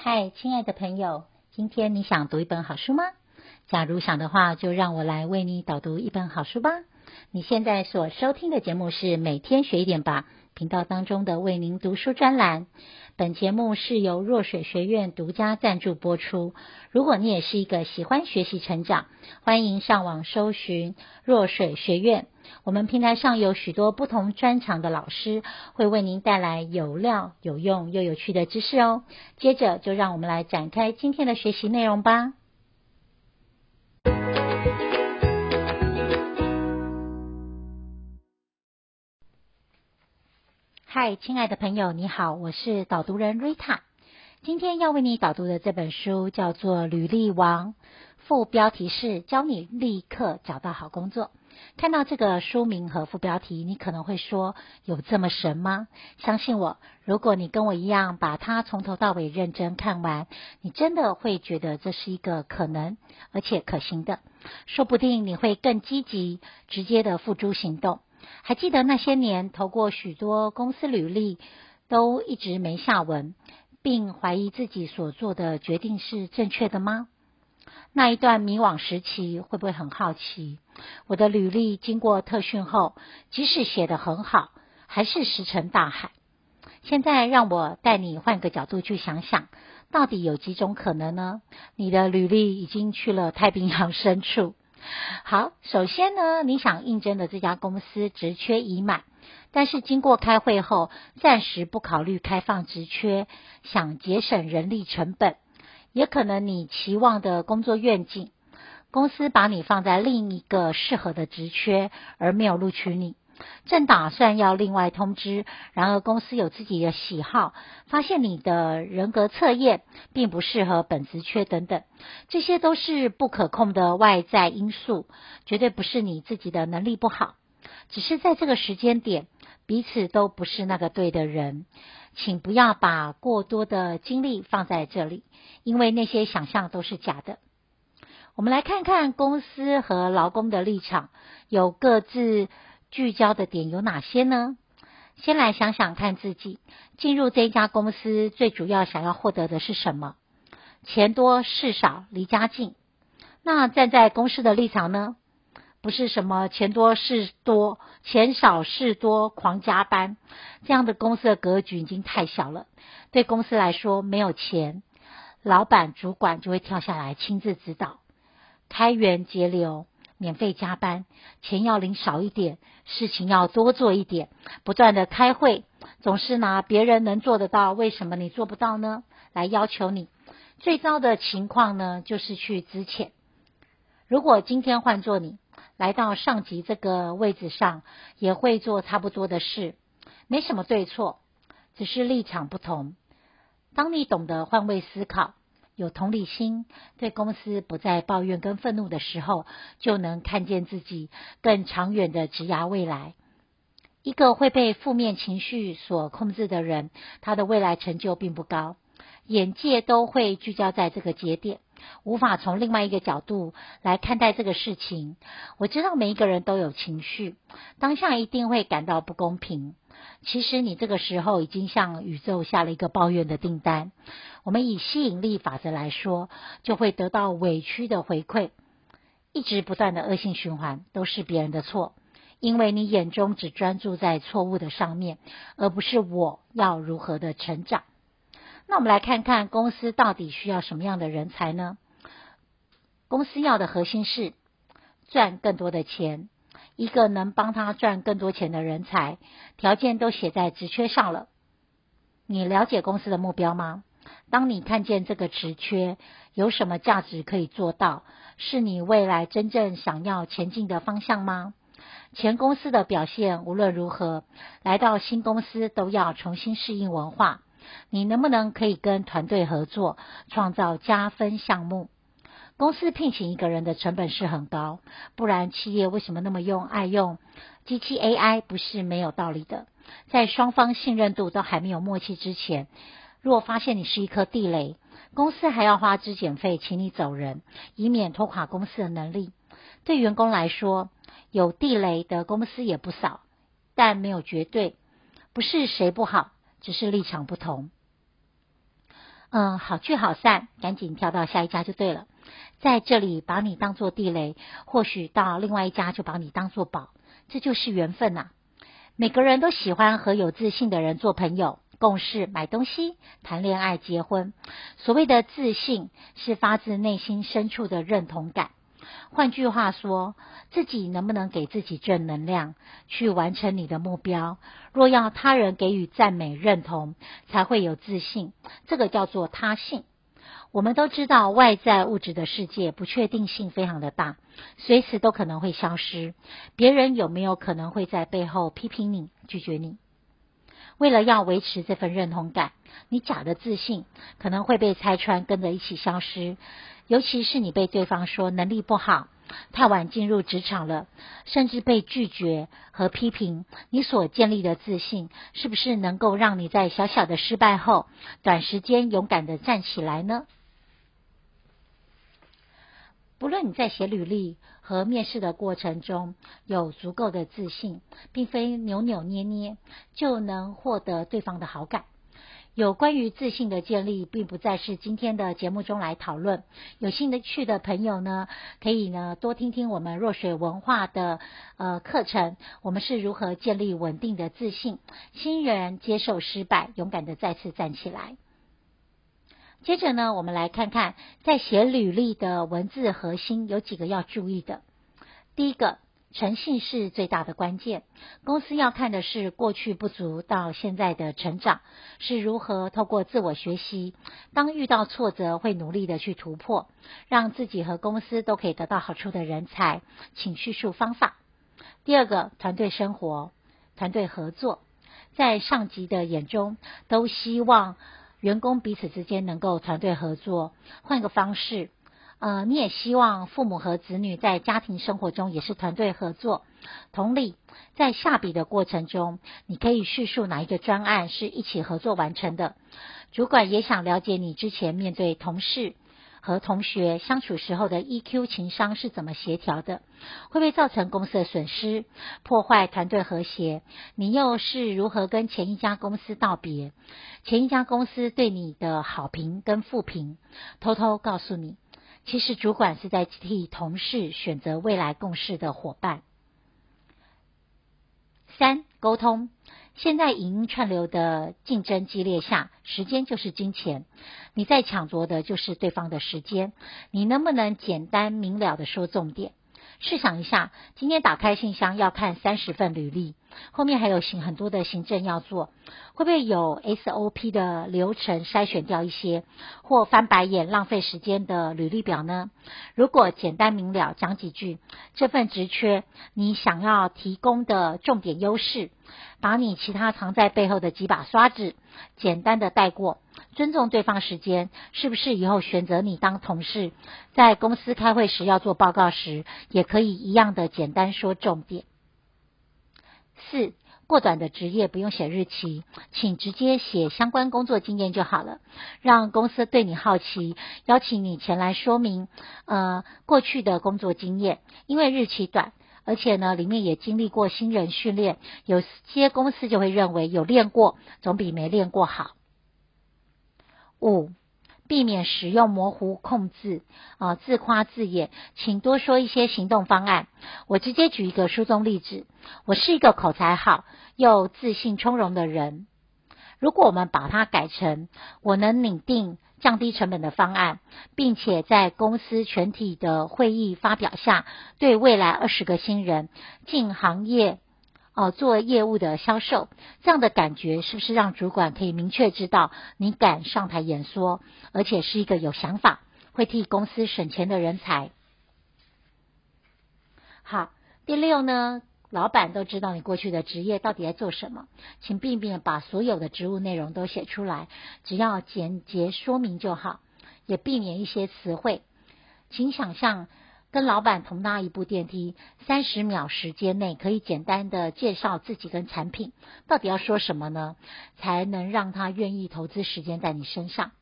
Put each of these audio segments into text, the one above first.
嗨，亲爱的朋友，今天你想读一本好书吗？假如想的话，就让我来为你导读一本好书吧。你现在所收听的节目是每天学一点吧频道当中的为您读书专栏。本节目是由若水学院独家赞助播出。如果你也是一个喜欢学习成长，欢迎上网搜寻若水学院。我们平台上有许多不同专长的老师，会为您带来有料、有用又有趣的知识哦。接着就让我们来展开今天的学习内容吧。嗨，亲爱的朋友，你好，我是导读人瑞塔。今天要为你导读的这本书叫做《履历王》，副标题是“教你立刻找到好工作”。看到这个书名和副标题，你可能会说：“有这么神吗？”相信我，如果你跟我一样把它从头到尾认真看完，你真的会觉得这是一个可能而且可行的。说不定你会更积极、直接的付诸行动。还记得那些年投过许多公司履历，都一直没下文，并怀疑自己所做的决定是正确的吗？那一段迷惘时期，会不会很好奇？我的履历经过特训后，即使写得很好，还是石沉大海。现在让我带你换个角度去想想，到底有几种可能呢？你的履历已经去了太平洋深处。好，首先呢，你想应征的这家公司职缺已满，但是经过开会后，暂时不考虑开放职缺，想节省人力成本。也可能你期望的工作愿景，公司把你放在另一个适合的职缺，而没有录取你。正打算要另外通知，然而公司有自己的喜好，发现你的人格测验并不适合本职缺等等，这些都是不可控的外在因素，绝对不是你自己的能力不好，只是在这个时间点，彼此都不是那个对的人，请不要把过多的精力放在这里，因为那些想象都是假的。我们来看看公司和劳工的立场，有各自。聚焦的点有哪些呢？先来想想看自己进入这家公司最主要想要获得的是什么？钱多事少离家近。那站在公司的立场呢？不是什么钱多事多，钱少事多狂加班，这样的公司的格局已经太小了。对公司来说，没有钱，老板主管就会跳下来亲自指导，开源节流。免费加班，钱要领少一点，事情要多做一点，不断的开会，总是拿别人能做得到，为什么你做不到呢？来要求你。最糟的情况呢，就是去资遣。如果今天换做你，来到上级这个位置上，也会做差不多的事，没什么对错，只是立场不同。当你懂得换位思考。有同理心，对公司不再抱怨跟愤怒的时候，就能看见自己更长远的职涯未来。一个会被负面情绪所控制的人，他的未来成就并不高，眼界都会聚焦在这个节点，无法从另外一个角度来看待这个事情。我知道每一个人都有情绪，当下一定会感到不公平。其实你这个时候已经向宇宙下了一个抱怨的订单。我们以吸引力法则来说，就会得到委屈的回馈，一直不断的恶性循环，都是别人的错，因为你眼中只专注在错误的上面，而不是我要如何的成长。那我们来看看公司到底需要什么样的人才呢？公司要的核心是赚更多的钱。一个能帮他赚更多钱的人才，条件都写在职缺上了。你了解公司的目标吗？当你看见这个职缺有什么价值可以做到，是你未来真正想要前进的方向吗？前公司的表现无论如何，来到新公司都要重新适应文化。你能不能可以跟团队合作，创造加分项目？公司聘请一个人的成本是很高，不然企业为什么那么用爱用机器 AI？不是没有道理的。在双方信任度都还没有默契之前，若发现你是一颗地雷，公司还要花资遣费请你走人，以免拖垮公司的能力。对员工来说，有地雷的公司也不少，但没有绝对，不是谁不好，只是立场不同。嗯，好聚好散，赶紧跳到下一家就对了。在这里把你当做地雷，或许到另外一家就把你当做宝，这就是缘分呐、啊。每个人都喜欢和有自信的人做朋友、共事、买东西、谈恋爱、结婚。所谓的自信，是发自内心深处的认同感。换句话说，自己能不能给自己正能量，去完成你的目标？若要他人给予赞美认同，才会有自信。这个叫做他信。我们都知道，外在物质的世界不确定性非常的大，随时都可能会消失。别人有没有可能会在背后批评你、拒绝你？为了要维持这份认同感，你假的自信可能会被拆穿，跟着一起消失。尤其是你被对方说能力不好、太晚进入职场了，甚至被拒绝和批评，你所建立的自信，是不是能够让你在小小的失败后，短时间勇敢地站起来呢？不论你在写履历和面试的过程中有足够的自信，并非扭扭捏捏就能获得对方的好感。有关于自信的建立，并不再是今天的节目中来讨论。有兴趣的朋友呢，可以呢多听听我们若水文化的呃课程，我们是如何建立稳定的自信，新人接受失败，勇敢的再次站起来。接着呢，我们来看看在写履历的文字核心有几个要注意的。第一个，诚信是最大的关键。公司要看的是过去不足到现在的成长，是如何透过自我学习，当遇到挫折会努力的去突破，让自己和公司都可以得到好处的人才。请叙述方法。第二个，团队生活、团队合作，在上级的眼中都希望。员工彼此之间能够团队合作，换个方式，呃，你也希望父母和子女在家庭生活中也是团队合作。同理，在下笔的过程中，你可以叙述哪一个专案是一起合作完成的。主管也想了解你之前面对同事。和同学相处时候的 EQ 情商是怎么协调的？会不会造成公司的损失，破坏团队和谐？你又是如何跟前一家公司道别？前一家公司对你的好评跟负评，偷偷告诉你，其实主管是在替同事选择未来共事的伙伴。三、沟通。现在影音串流的竞争激烈下，时间就是金钱，你在抢夺的就是对方的时间。你能不能简单明了的说重点？试想一下，今天打开信箱要看三十份履历，后面还有行很多的行政要做，会不会有 SOP 的流程筛选掉一些，或翻白眼浪费时间的履历表呢？如果简单明了讲几句，这份职缺你想要提供的重点优势。把你其他藏在背后的几把刷子简单的带过，尊重对方时间，是不是以后选择你当同事，在公司开会时要做报告时，也可以一样的简单说重点。四，过短的职业不用写日期，请直接写相关工作经验就好了，让公司对你好奇，邀请你前来说明，呃，过去的工作经验，因为日期短。而且呢，里面也经历过新人训练，有些公司就会认为有练过总比没练过好。五，避免使用模糊控制啊，自夸自演，请多说一些行动方案。我直接举一个书中例子：我是一个口才好又自信从容的人。如果我们把它改成我能拟定。降低成本的方案，并且在公司全体的会议发表下，对未来二十个新人进行业哦、做业务的销售，这样的感觉是不是让主管可以明确知道你敢上台演说，而且是一个有想法、会替公司省钱的人才？好，第六呢？老板都知道你过去的职业到底在做什么，请避免把所有的职务内容都写出来，只要简洁说明就好，也避免一些词汇。请想象跟老板同搭一部电梯，三十秒时间内可以简单的介绍自己跟产品，到底要说什么呢？才能让他愿意投资时间在你身上？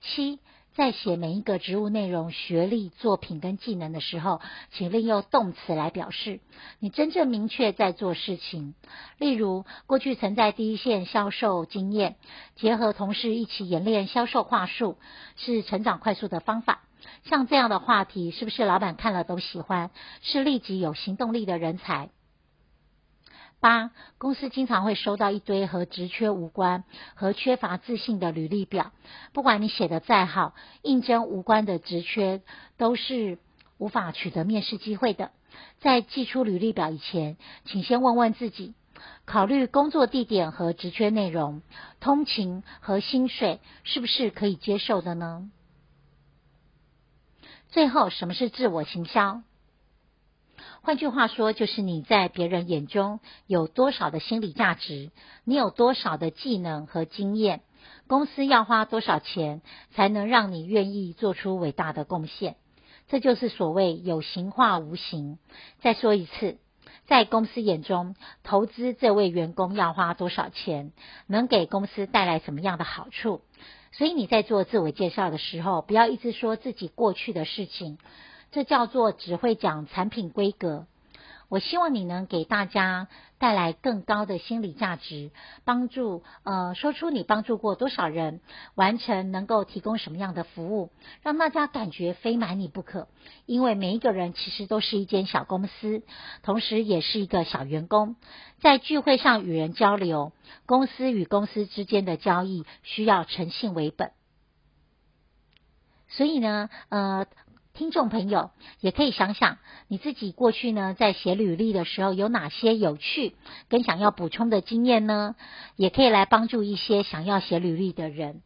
七，在写每一个职务内容、学历、作品跟技能的时候，请利用动词来表示你真正明确在做事情。例如，过去曾在第一线销售经验，结合同事一起演练销售话术，是成长快速的方法。像这样的话题，是不是老板看了都喜欢？是立即有行动力的人才。八，公司经常会收到一堆和职缺无关和缺乏自信的履历表。不管你写得再好，应征无关的职缺都是无法取得面试机会的。在寄出履历表以前，请先问问自己，考虑工作地点和职缺内容、通勤和薪水是不是可以接受的呢？最后，什么是自我行销？换句话说，就是你在别人眼中有多少的心理价值，你有多少的技能和经验，公司要花多少钱才能让你愿意做出伟大的贡献？这就是所谓有形化无形。再说一次，在公司眼中，投资这位员工要花多少钱，能给公司带来什么样的好处？所以你在做自我介绍的时候，不要一直说自己过去的事情。这叫做只会讲产品规格。我希望你能给大家带来更高的心理价值，帮助呃说出你帮助过多少人，完成能够提供什么样的服务，让大家感觉非买你不可。因为每一个人其实都是一间小公司，同时也是一个小员工，在聚会上与人交流，公司与公司之间的交易需要诚信为本。所以呢，呃。听众朋友也可以想想你自己过去呢，在写履历的时候有哪些有趣跟想要补充的经验呢？也可以来帮助一些想要写履历的人。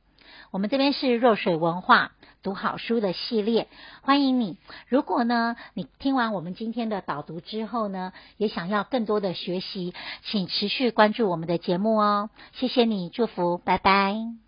我们这边是若水文化读好书的系列，欢迎你。如果呢，你听完我们今天的导读之后呢，也想要更多的学习，请持续关注我们的节目哦。谢谢你，祝福，拜拜。